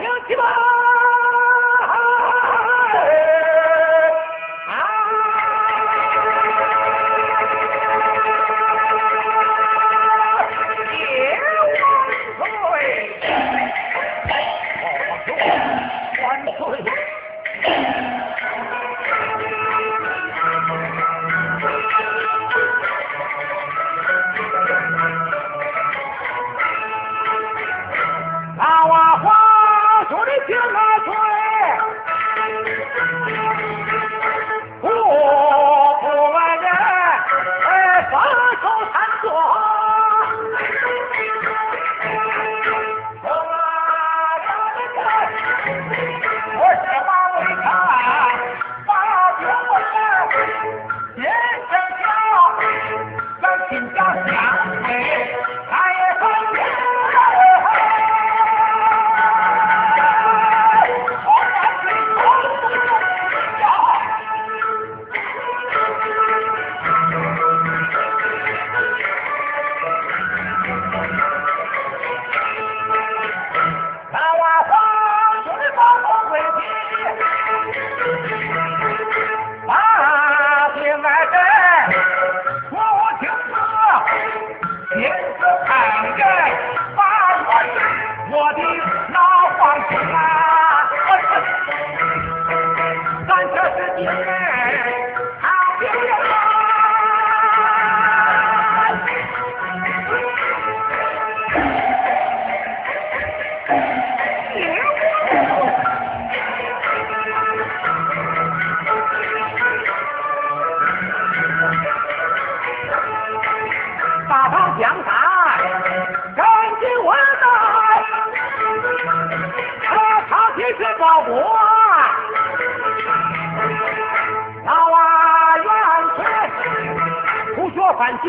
不要鸡。Body 保国老啊元帅不学反邪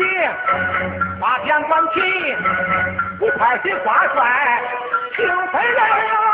把天关起不快些挂帅请回来了